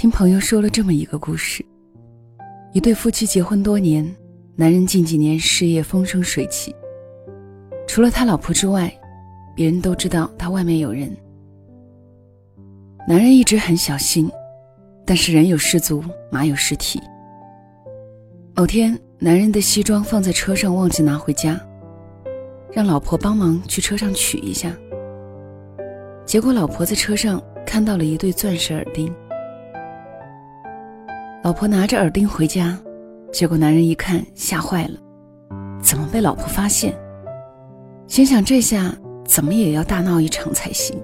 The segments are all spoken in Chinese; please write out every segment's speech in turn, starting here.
听朋友说了这么一个故事：一对夫妻结婚多年，男人近几年事业风生水起，除了他老婆之外，别人都知道他外面有人。男人一直很小心，但是人有失足，马有失蹄。某天，男人的西装放在车上，忘记拿回家，让老婆帮忙去车上取一下。结果，老婆在车上看到了一对钻石耳钉。老婆拿着耳钉回家，结果男人一看吓坏了，怎么被老婆发现？心想这下怎么也要大闹一场才行。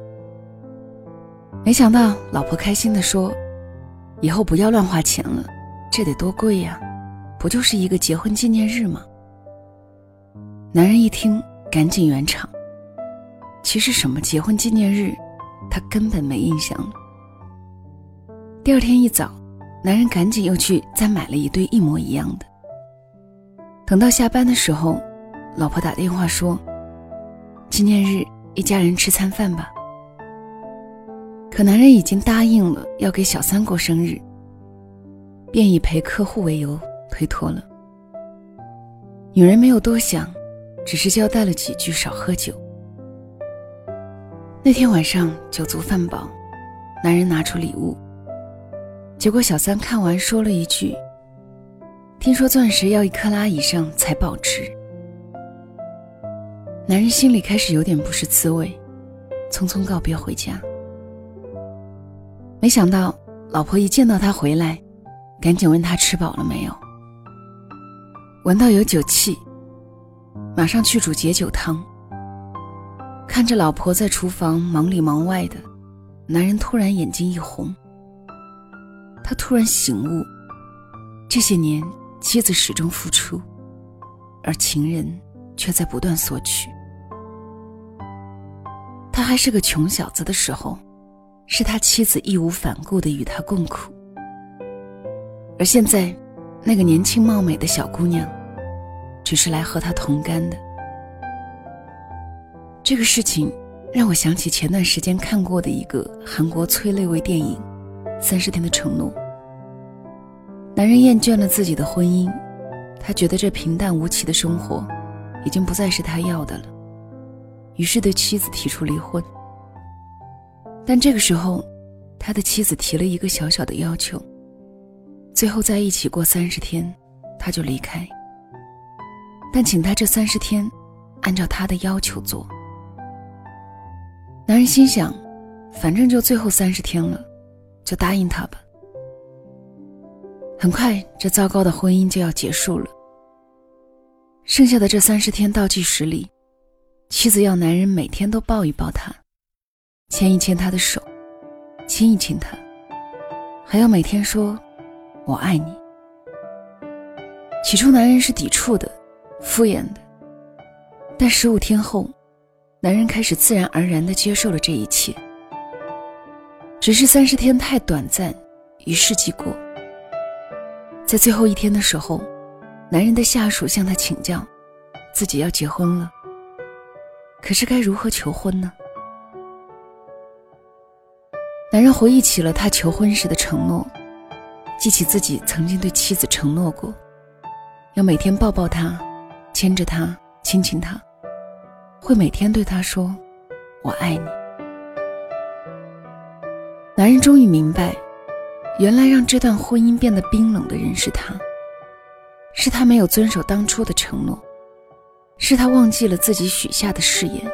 没想到老婆开心地说：“以后不要乱花钱了，这得多贵呀，不就是一个结婚纪念日吗？”男人一听，赶紧圆场。其实什么结婚纪念日，他根本没印象了。第二天一早。男人赶紧又去再买了一对一模一样的。等到下班的时候，老婆打电话说：“纪念日一家人吃餐饭吧。”可男人已经答应了要给小三过生日，便以陪客户为由推脱了。女人没有多想，只是交代了几句少喝酒。那天晚上酒足饭饱，男人拿出礼物。结果小三看完说了一句：“听说钻石要一克拉以上才保值。”男人心里开始有点不是滋味，匆匆告别回家。没想到老婆一见到他回来，赶紧问他吃饱了没有。闻到有酒气，马上去煮解酒汤。看着老婆在厨房忙里忙外的，男人突然眼睛一红。他突然醒悟，这些年妻子始终付出，而情人却在不断索取。他还是个穷小子的时候，是他妻子义无反顾的与他共苦，而现在，那个年轻貌美的小姑娘，只是来和他同甘的。这个事情让我想起前段时间看过的一个韩国催泪微电影。三十天的承诺。男人厌倦了自己的婚姻，他觉得这平淡无奇的生活，已经不再是他要的了，于是对妻子提出离婚。但这个时候，他的妻子提了一个小小的要求：最后在一起过三十天，他就离开。但请他这三十天，按照他的要求做。男人心想，反正就最后三十天了。就答应他吧。很快，这糟糕的婚姻就要结束了。剩下的这三十天倒计时里，妻子要男人每天都抱一抱她，牵一牵她的手，亲一亲她，还要每天说“我爱你”。起初，男人是抵触的、敷衍的，但十五天后，男人开始自然而然地接受了这一切。只是三十天太短暂，一世即过。在最后一天的时候，男人的下属向他请教，自己要结婚了。可是该如何求婚呢？男人回忆起了他求婚时的承诺，记起自己曾经对妻子承诺过，要每天抱抱她，牵着她，亲亲她，会每天对她说：“我爱你。”男人终于明白，原来让这段婚姻变得冰冷的人是他，是他没有遵守当初的承诺，是他忘记了自己许下的誓言，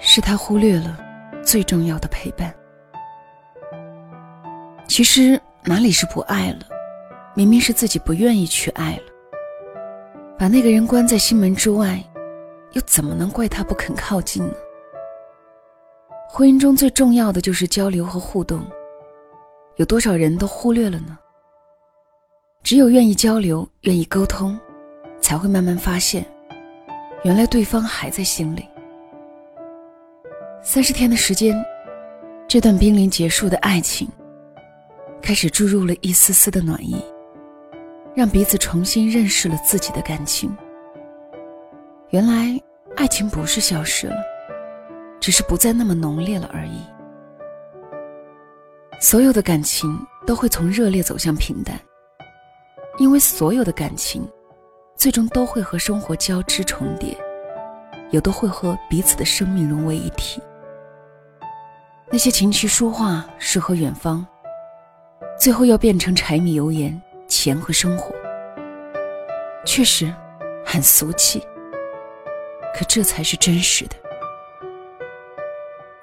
是他忽略了最重要的陪伴。其实哪里是不爱了，明明是自己不愿意去爱了。把那个人关在心门之外，又怎么能怪他不肯靠近呢？婚姻中最重要的就是交流和互动，有多少人都忽略了呢？只有愿意交流、愿意沟通，才会慢慢发现，原来对方还在心里。三十天的时间，这段濒临结束的爱情，开始注入了一丝丝的暖意，让彼此重新认识了自己的感情。原来，爱情不是消失了。只是不再那么浓烈了而已。所有的感情都会从热烈走向平淡，因为所有的感情，最终都会和生活交织重叠，有的会和彼此的生命融为一体。那些琴棋书画、诗和远方，最后要变成柴米油盐、钱和生活，确实很俗气，可这才是真实的。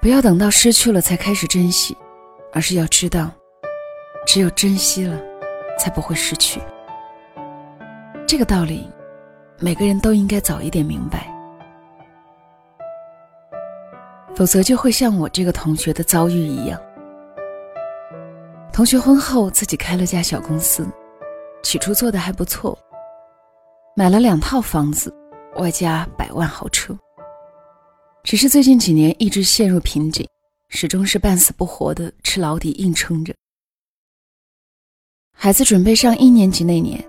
不要等到失去了才开始珍惜，而是要知道，只有珍惜了，才不会失去。这个道理，每个人都应该早一点明白，否则就会像我这个同学的遭遇一样。同学婚后自己开了家小公司，起初做的还不错，买了两套房子，外加百万豪车。只是最近几年一直陷入瓶颈，始终是半死不活的吃老底硬撑着。孩子准备上一年级那年，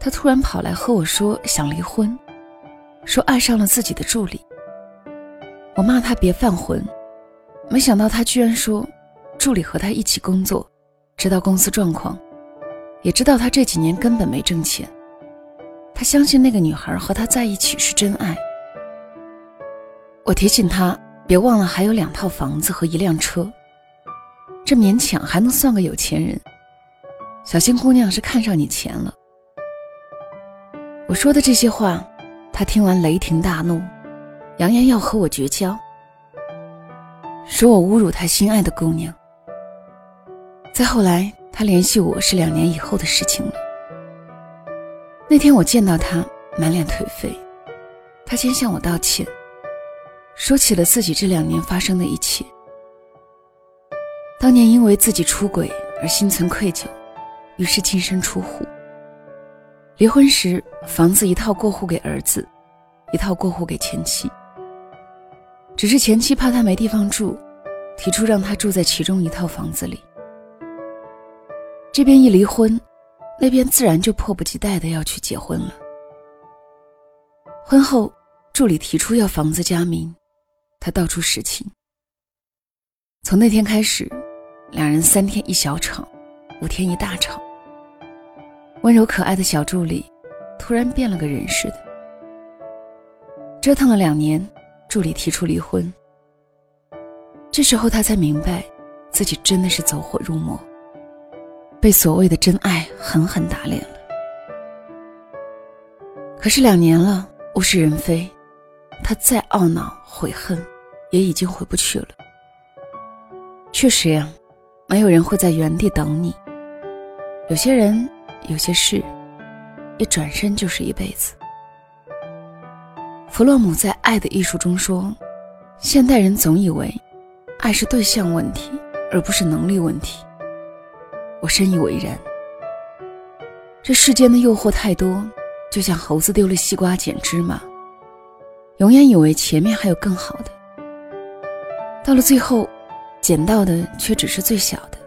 他突然跑来和我说想离婚，说爱上了自己的助理。我骂他别犯浑，没想到他居然说，助理和他一起工作，知道公司状况，也知道他这几年根本没挣钱，他相信那个女孩和他在一起是真爱。我提醒他别忘了还有两套房子和一辆车，这勉强还能算个有钱人。小心姑娘是看上你钱了。我说的这些话，他听完雷霆大怒，扬言要和我绝交，说我侮辱他心爱的姑娘。再后来，他联系我是两年以后的事情了。那天我见到他满脸颓废，他先向我道歉。说起了自己这两年发生的一切。当年因为自己出轨而心存愧疚，于是净身出户。离婚时，房子一套过户给儿子，一套过户给前妻。只是前妻怕他没地方住，提出让他住在其中一套房子里。这边一离婚，那边自然就迫不及待的要去结婚了。婚后，助理提出要房子加名。他道出实情。从那天开始，两人三天一小吵，五天一大吵。温柔可爱的小助理，突然变了个人似的。折腾了两年，助理提出离婚。这时候他才明白，自己真的是走火入魔，被所谓的真爱狠狠打脸了。可是两年了，物是人非。他再懊恼悔恨，也已经回不去了。确实呀，没有人会在原地等你。有些人，有些事，一转身就是一辈子。弗洛姆在《爱的艺术》中说：“现代人总以为，爱是对象问题，而不是能力问题。”我深以为然。这世间的诱惑太多，就像猴子丢了西瓜捡芝麻。永远以为前面还有更好的，到了最后，捡到的却只是最小的。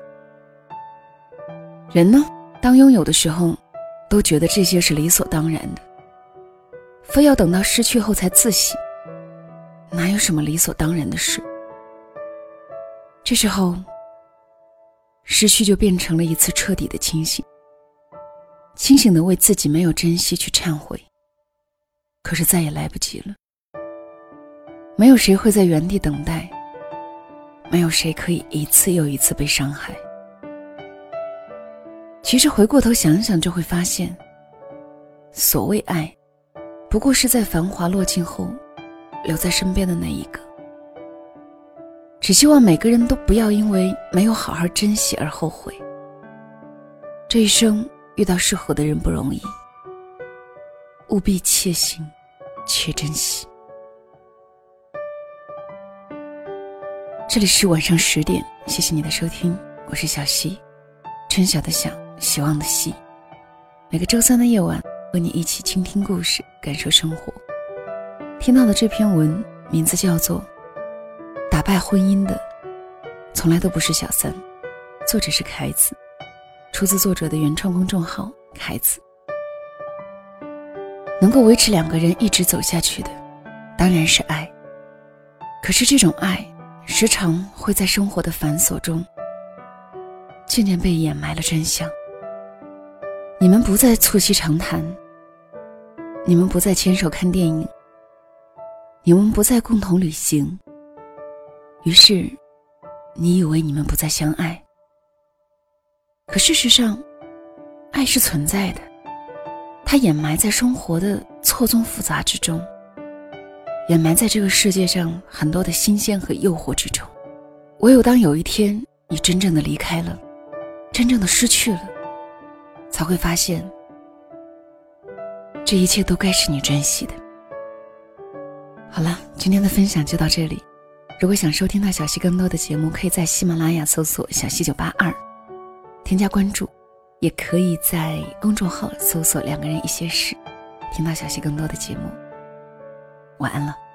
人呢，当拥有的时候，都觉得这些是理所当然的，非要等到失去后才自省，哪有什么理所当然的事？这时候，失去就变成了一次彻底的清醒，清醒的为自己没有珍惜去忏悔，可是再也来不及了。没有谁会在原地等待，没有谁可以一次又一次被伤害。其实回过头想想，就会发现，所谓爱，不过是在繁华落尽后，留在身边的那一个。只希望每个人都不要因为没有好好珍惜而后悔。这一生遇到适合的人不容易，务必切心，且珍惜。这里是晚上十点，谢谢你的收听，我是小溪，春晓的晓，希望的希。每个周三的夜晚，和你一起倾听故事，感受生活。听到的这篇文名字叫做《打败婚姻的从来都不是小三》，作者是凯子，出自作者的原创公众号凯子。能够维持两个人一直走下去的，当然是爱。可是这种爱。时常会在生活的繁琐中，渐渐被掩埋了真相。你们不再促膝长谈，你们不再牵手看电影，你们不再共同旅行。于是，你以为你们不再相爱，可事实上，爱是存在的，它掩埋在生活的错综复杂之中，掩埋在这个世界上很多的新鲜和诱惑之中。唯有当有一天你真正的离开了，真正的失去了。才会发现，这一切都该是你珍惜的。好了，今天的分享就到这里。如果想收听到小溪更多的节目，可以在喜马拉雅搜索“小溪九八二”，添加关注；也可以在公众号搜索“两个人一些事”，听到小溪更多的节目。晚安了。